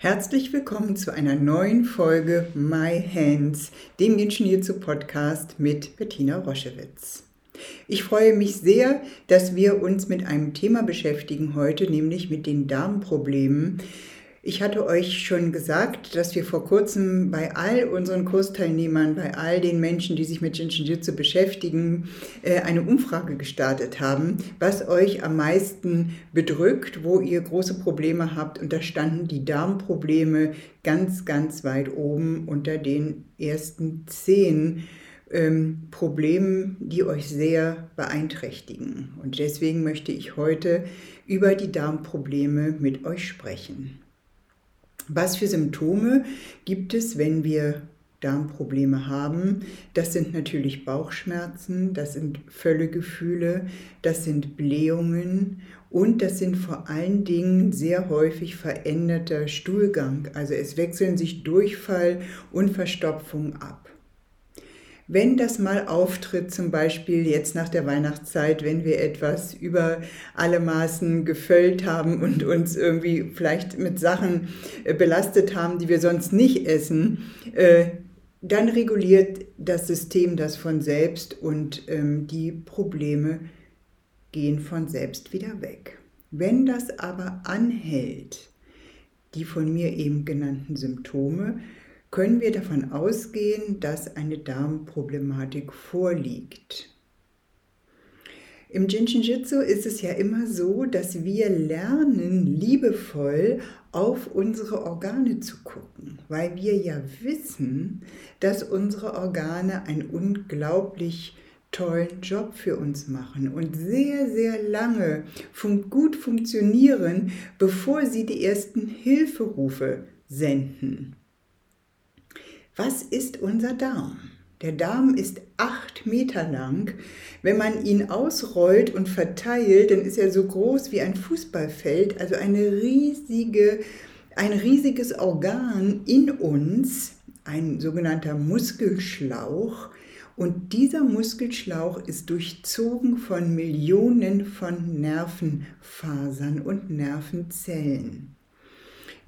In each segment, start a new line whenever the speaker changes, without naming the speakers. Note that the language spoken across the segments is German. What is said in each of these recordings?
Herzlich willkommen zu einer neuen Folge My Hands, dem Ingenieur Podcast mit Bettina Roschewitz. Ich freue mich sehr, dass wir uns mit einem Thema beschäftigen heute, nämlich mit den Darmproblemen, ich hatte euch schon gesagt, dass wir vor kurzem bei all unseren Kursteilnehmern, bei all den Menschen, die sich mit Jiu-Jitsu beschäftigen, äh, eine Umfrage gestartet haben, was euch am meisten bedrückt, wo ihr große Probleme habt. Und da standen die Darmprobleme ganz, ganz weit oben unter den ersten zehn ähm, Problemen, die euch sehr beeinträchtigen. Und deswegen möchte ich heute über die Darmprobleme mit euch sprechen. Was für Symptome gibt es, wenn wir Darmprobleme haben? Das sind natürlich Bauchschmerzen, das sind Völlegefühle, das sind Blähungen und das sind vor allen Dingen sehr häufig veränderter Stuhlgang. Also es wechseln sich Durchfall und Verstopfung ab. Wenn das mal auftritt, zum Beispiel jetzt nach der Weihnachtszeit, wenn wir etwas über alle Maßen gefüllt haben und uns irgendwie vielleicht mit Sachen äh, belastet haben, die wir sonst nicht essen, äh, dann reguliert das System das von selbst und ähm, die Probleme gehen von selbst wieder weg. Wenn das aber anhält, die von mir eben genannten Symptome, können wir davon ausgehen, dass eine Darmproblematik vorliegt. Im Jinshinjutsu ist es ja immer so, dass wir lernen, liebevoll auf unsere Organe zu gucken, weil wir ja wissen, dass unsere Organe einen unglaublich tollen Job für uns machen und sehr, sehr lange fun gut funktionieren, bevor sie die ersten Hilferufe senden. Was ist unser Darm? Der Darm ist acht Meter lang. Wenn man ihn ausrollt und verteilt, dann ist er so groß wie ein Fußballfeld, also eine riesige, ein riesiges Organ in uns, ein sogenannter Muskelschlauch. Und dieser Muskelschlauch ist durchzogen von Millionen von Nervenfasern und Nervenzellen.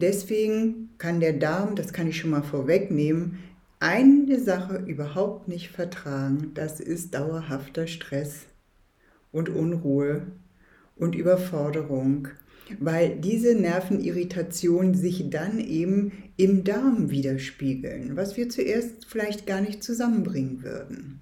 Deswegen kann der Darm, das kann ich schon mal vorwegnehmen, eine Sache überhaupt nicht vertragen. Das ist dauerhafter Stress und Unruhe und Überforderung, weil diese Nervenirritationen sich dann eben im Darm widerspiegeln, was wir zuerst vielleicht gar nicht zusammenbringen würden.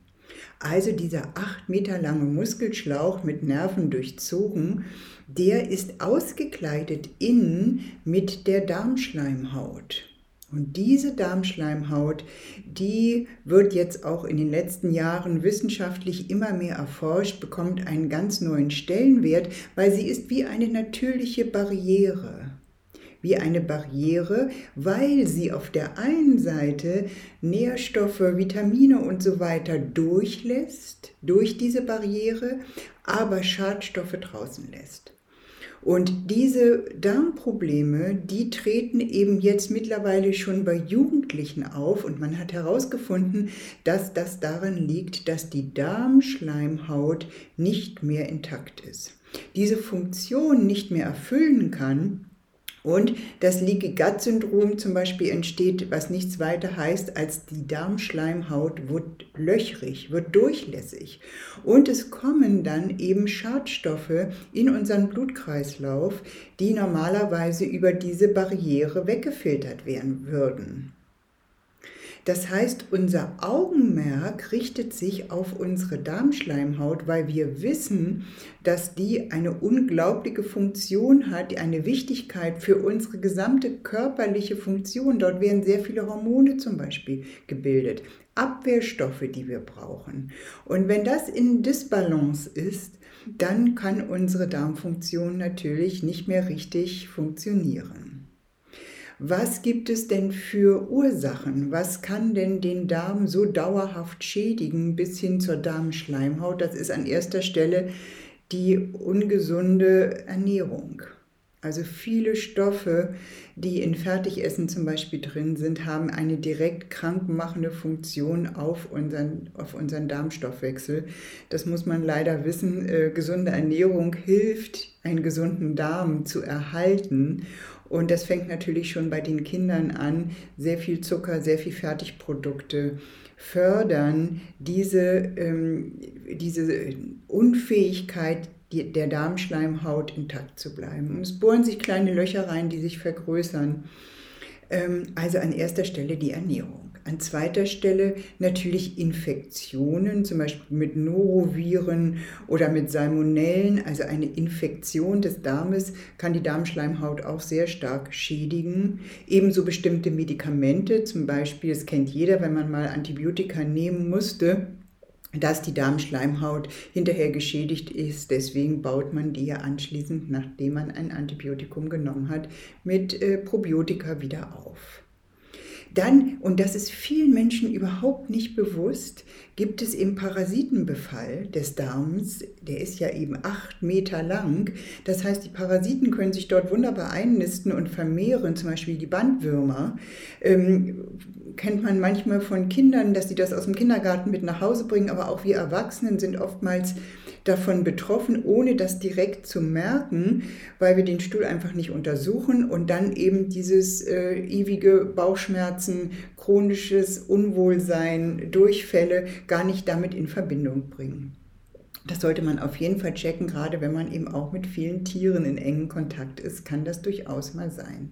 Also dieser acht Meter lange Muskelschlauch mit Nerven durchzogen, der ist ausgekleidet innen mit der Darmschleimhaut. Und diese Darmschleimhaut, die wird jetzt auch in den letzten Jahren wissenschaftlich immer mehr erforscht, bekommt einen ganz neuen Stellenwert, weil sie ist wie eine natürliche Barriere wie eine Barriere, weil sie auf der einen Seite Nährstoffe, Vitamine und so weiter durchlässt, durch diese Barriere, aber Schadstoffe draußen lässt. Und diese Darmprobleme, die treten eben jetzt mittlerweile schon bei Jugendlichen auf und man hat herausgefunden, dass das daran liegt, dass die Darmschleimhaut nicht mehr intakt ist. Diese Funktion nicht mehr erfüllen kann, und das Leaky Gut Syndrom zum Beispiel entsteht, was nichts weiter heißt, als die Darmschleimhaut wird löchrig, wird durchlässig. Und es kommen dann eben Schadstoffe in unseren Blutkreislauf, die normalerweise über diese Barriere weggefiltert werden würden. Das heißt, unser Augenmerk richtet sich auf unsere Darmschleimhaut, weil wir wissen, dass die eine unglaubliche Funktion hat, eine Wichtigkeit für unsere gesamte körperliche Funktion. Dort werden sehr viele Hormone zum Beispiel gebildet, Abwehrstoffe, die wir brauchen. Und wenn das in Disbalance ist, dann kann unsere Darmfunktion natürlich nicht mehr richtig funktionieren. Was gibt es denn für Ursachen? Was kann denn den Darm so dauerhaft schädigen bis hin zur Darmschleimhaut? Das ist an erster Stelle die ungesunde Ernährung. Also viele Stoffe, die in Fertigessen zum Beispiel drin sind, haben eine direkt krankmachende Funktion auf unseren, auf unseren Darmstoffwechsel. Das muss man leider wissen. Äh, gesunde Ernährung hilft, einen gesunden Darm zu erhalten. Und das fängt natürlich schon bei den Kindern an. Sehr viel Zucker, sehr viel Fertigprodukte fördern diese, ähm, diese Unfähigkeit, die, der Darmschleimhaut intakt zu bleiben. Und es bohren sich kleine Löcher rein, die sich vergrößern. Ähm, also an erster Stelle die Ernährung. An zweiter Stelle natürlich Infektionen, zum Beispiel mit Noroviren oder mit Salmonellen. Also eine Infektion des Darmes kann die Darmschleimhaut auch sehr stark schädigen. Ebenso bestimmte Medikamente, zum Beispiel, das kennt jeder, wenn man mal Antibiotika nehmen musste dass die Darmschleimhaut hinterher geschädigt ist. Deswegen baut man die ja anschließend, nachdem man ein Antibiotikum genommen hat, mit äh, Probiotika wieder auf. Dann, und das ist vielen Menschen überhaupt nicht bewusst, gibt es im Parasitenbefall des Darms, der ist ja eben acht Meter lang. Das heißt, die Parasiten können sich dort wunderbar einnisten und vermehren, zum Beispiel die Bandwürmer. Ähm, kennt man manchmal von Kindern, dass sie das aus dem Kindergarten mit nach Hause bringen, aber auch wir Erwachsenen sind oftmals davon betroffen, ohne das direkt zu merken, weil wir den Stuhl einfach nicht untersuchen und dann eben dieses äh, ewige Bauchschmerzen, chronisches Unwohlsein, Durchfälle gar nicht damit in Verbindung bringen. Das sollte man auf jeden Fall checken, gerade wenn man eben auch mit vielen Tieren in engen Kontakt ist, kann das durchaus mal sein.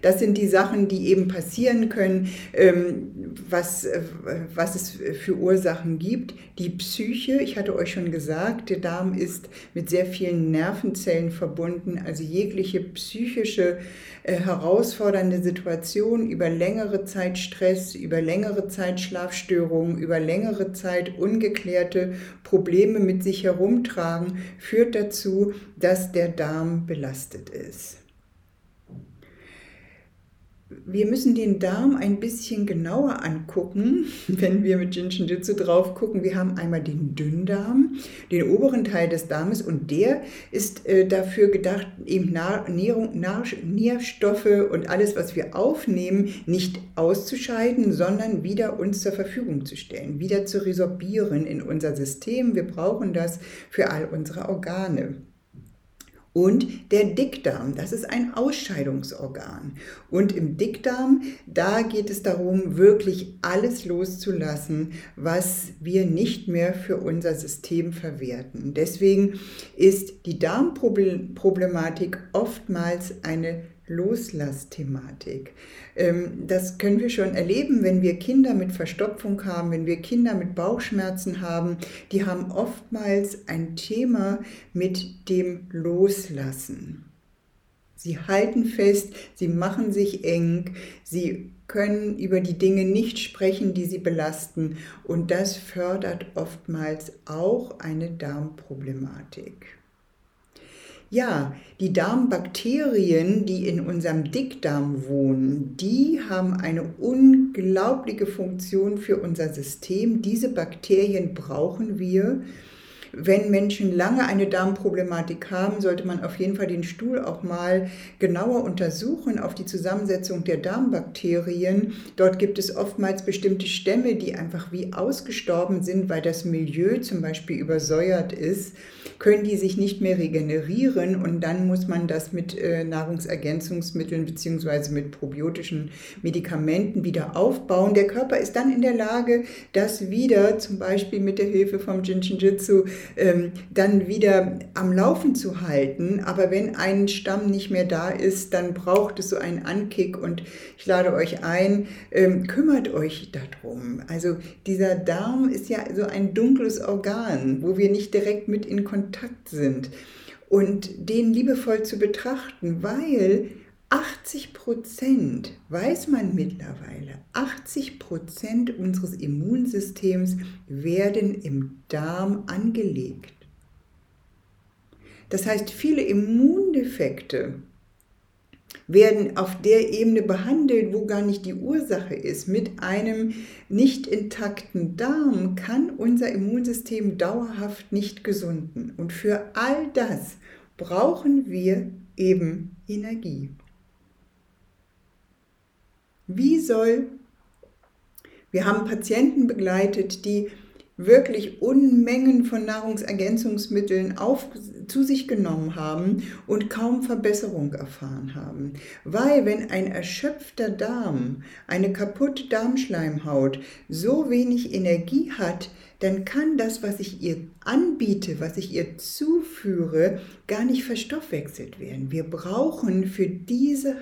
Das sind die Sachen, die eben passieren können, ähm, was, äh, was es für Ursachen gibt. Die Psyche, ich hatte euch schon gesagt, der Darm ist mit sehr vielen Nervenzellen verbunden, also jegliche psychische äh, herausfordernde Situation über längere Zeit Stress, über längere Zeit Schlafstörungen, über längere Zeit ungeklärte Probleme mit sich herumtragen, führt dazu, dass der Darm belastet ist wir müssen den Darm ein bisschen genauer angucken, wenn wir mit Jinshin Jitsu drauf gucken. Wir haben einmal den Dünndarm, den oberen Teil des Darmes und der ist äh, dafür gedacht, eben Nahrung, Nährstoffe und alles, was wir aufnehmen, nicht auszuscheiden, sondern wieder uns zur Verfügung zu stellen, wieder zu resorbieren in unser System. Wir brauchen das für all unsere Organe. Und der Dickdarm, das ist ein Ausscheidungsorgan. Und im Dickdarm, da geht es darum, wirklich alles loszulassen, was wir nicht mehr für unser System verwerten. Deswegen ist die Darmproblematik oftmals eine Loslassthematik. Ähm, das können wir schon erleben, wenn wir Kinder mit Verstopfung haben, wenn wir Kinder mit Bauchschmerzen haben. Die haben oftmals ein Thema mit dem Loslassen. Sie halten fest, sie machen sich eng, sie können über die Dinge nicht sprechen, die sie belasten und das fördert oftmals auch eine Darmproblematik. Ja, die Darmbakterien, die in unserem Dickdarm wohnen, die haben eine unglaubliche Funktion für unser System. Diese Bakterien brauchen wir, wenn Menschen lange eine Darmproblematik haben, sollte man auf jeden Fall den Stuhl auch mal genauer untersuchen auf die Zusammensetzung der Darmbakterien. Dort gibt es oftmals bestimmte Stämme, die einfach wie ausgestorben sind, weil das Milieu zum Beispiel übersäuert ist. Können die sich nicht mehr regenerieren und dann muss man das mit äh, Nahrungsergänzungsmitteln bzw. mit probiotischen Medikamenten wieder aufbauen. Der Körper ist dann in der Lage, das wieder zum Beispiel mit der Hilfe vom Jinshinjutsu ähm, dann wieder am Laufen zu halten. Aber wenn ein Stamm nicht mehr da ist, dann braucht es so einen Ankick und ich lade euch ein, ähm, kümmert euch darum. Also dieser Darm ist ja so ein dunkles Organ, wo wir nicht direkt mit in Kontakt sind. Und den liebevoll zu betrachten, weil 80 Prozent, weiß man mittlerweile, 80 Prozent unseres Immunsystems werden im Darm angelegt. Das heißt, viele Immundefekte werden auf der Ebene behandelt, wo gar nicht die Ursache ist. Mit einem nicht intakten Darm kann unser Immunsystem dauerhaft nicht gesunden. Und für all das brauchen wir eben Energie. Wie soll, wir haben Patienten begleitet, die wirklich Unmengen von Nahrungsergänzungsmitteln auf, zu sich genommen haben und kaum Verbesserung erfahren haben. Weil wenn ein erschöpfter Darm, eine kaputte Darmschleimhaut so wenig Energie hat, dann kann das, was ich ihr anbiete, was ich ihr zuführe, gar nicht verstoffwechselt werden. Wir brauchen für diese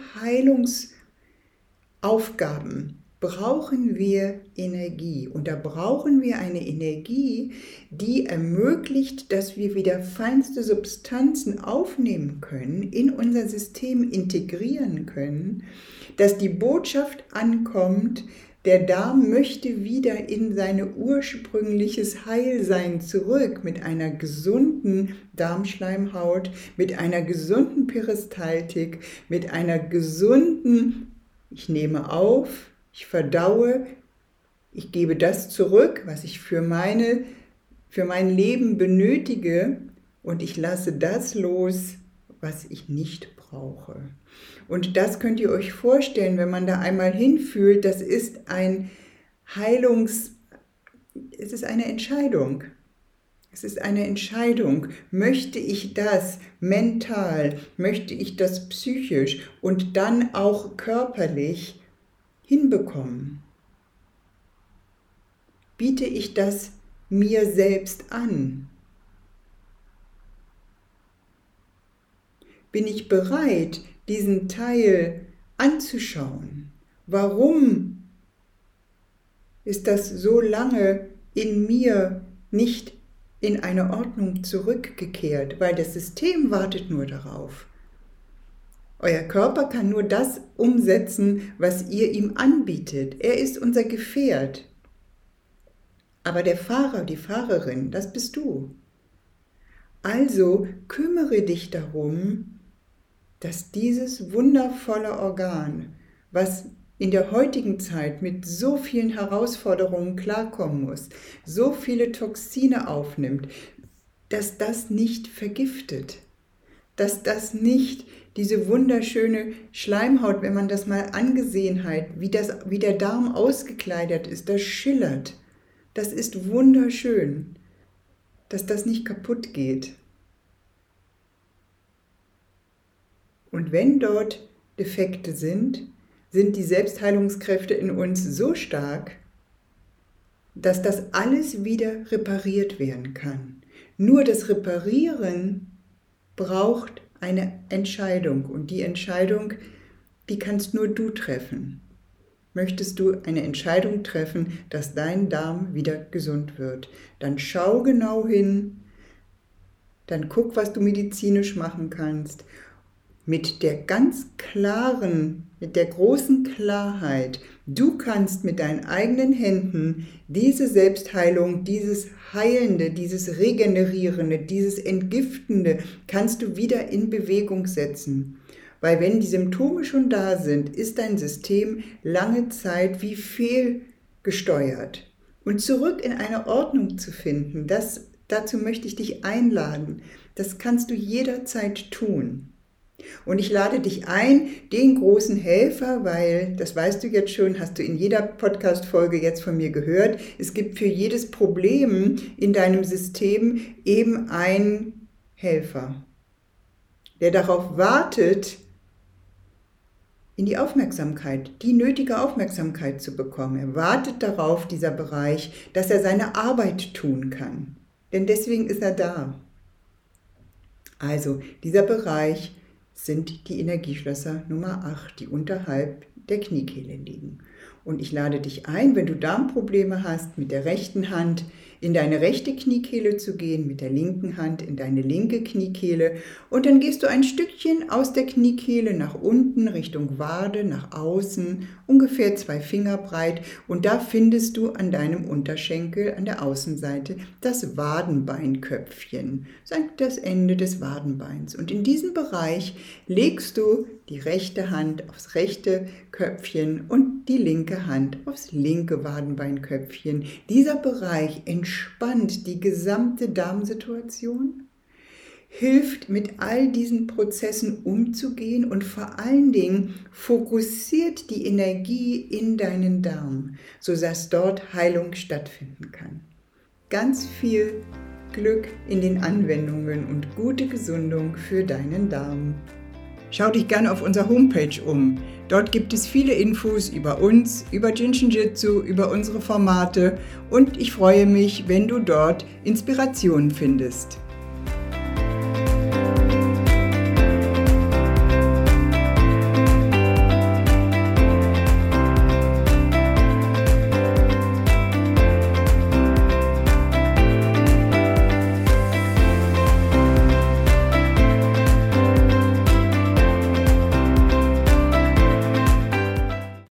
Heilungsaufgaben brauchen wir Energie. Und da brauchen wir eine Energie, die ermöglicht, dass wir wieder feinste Substanzen aufnehmen können, in unser System integrieren können, dass die Botschaft ankommt, der Darm möchte wieder in sein ursprüngliches Heilsein zurück mit einer gesunden Darmschleimhaut, mit einer gesunden Peristaltik, mit einer gesunden, ich nehme auf, ich verdaue, ich gebe das zurück, was ich für, meine, für mein Leben benötige und ich lasse das los, was ich nicht brauche. Und das könnt ihr euch vorstellen, wenn man da einmal hinfühlt, das ist ein Heilungs, es ist eine Entscheidung. Es ist eine Entscheidung. Möchte ich das mental, möchte ich das psychisch und dann auch körperlich hinbekommen? Biete ich das mir selbst an? Bin ich bereit, diesen Teil anzuschauen? Warum ist das so lange in mir nicht in eine Ordnung zurückgekehrt? Weil das System wartet nur darauf. Euer Körper kann nur das umsetzen, was ihr ihm anbietet. Er ist unser Gefährt. Aber der Fahrer, die Fahrerin, das bist du. Also kümmere dich darum, dass dieses wundervolle Organ, was in der heutigen Zeit mit so vielen Herausforderungen klarkommen muss, so viele Toxine aufnimmt, dass das nicht vergiftet, dass das nicht diese wunderschöne Schleimhaut, wenn man das mal angesehen hat, wie, das, wie der Darm ausgekleidet ist, das schillert. Das ist wunderschön, dass das nicht kaputt geht. Und wenn dort Defekte sind, sind die Selbstheilungskräfte in uns so stark, dass das alles wieder repariert werden kann. Nur das Reparieren braucht eine Entscheidung und die Entscheidung, die kannst nur du treffen. Möchtest du eine Entscheidung treffen, dass dein Darm wieder gesund wird, dann schau genau hin, dann guck, was du medizinisch machen kannst mit der ganz klaren, mit der großen Klarheit, du kannst mit deinen eigenen Händen diese Selbstheilung, dieses Heilende, dieses Regenerierende, dieses Entgiftende, kannst du wieder in Bewegung setzen. Weil wenn die Symptome schon da sind, ist dein System lange Zeit wie fehlgesteuert. Und zurück in eine Ordnung zu finden, das, dazu möchte ich dich einladen. Das kannst du jederzeit tun. Und ich lade dich ein, den großen Helfer, weil das weißt du jetzt schon, hast du in jeder Podcast-Folge jetzt von mir gehört. Es gibt für jedes Problem in deinem System eben einen Helfer, der darauf wartet, in die Aufmerksamkeit, die nötige Aufmerksamkeit zu bekommen. Er wartet darauf, dieser Bereich, dass er seine Arbeit tun kann. Denn deswegen ist er da. Also dieser Bereich sind die Energieschlösser Nummer 8, die unterhalb der Kniekehle liegen. Und ich lade dich ein, wenn du Darmprobleme hast mit der rechten Hand, in deine rechte Kniekehle zu gehen, mit der linken Hand in deine linke Kniekehle. Und dann gehst du ein Stückchen aus der Kniekehle nach unten Richtung Wade, nach außen, ungefähr zwei Finger breit. Und da findest du an deinem Unterschenkel an der Außenseite das Wadenbeinköpfchen, das Ende des Wadenbeins. Und in diesem Bereich legst du die rechte Hand aufs rechte Köpfchen und die linke Hand aufs linke Wadenbeinköpfchen. Dieser Bereich entspannt die gesamte Darmsituation, hilft mit all diesen Prozessen umzugehen und vor allen Dingen fokussiert die Energie in deinen Darm, sodass dort Heilung stattfinden kann. Ganz viel Glück in den Anwendungen und gute Gesundung für deinen Darm. Schau dich gerne auf unserer Homepage um. Dort gibt es viele Infos über uns, über Jinshinjutsu, über unsere Formate und ich freue mich, wenn du dort Inspirationen findest.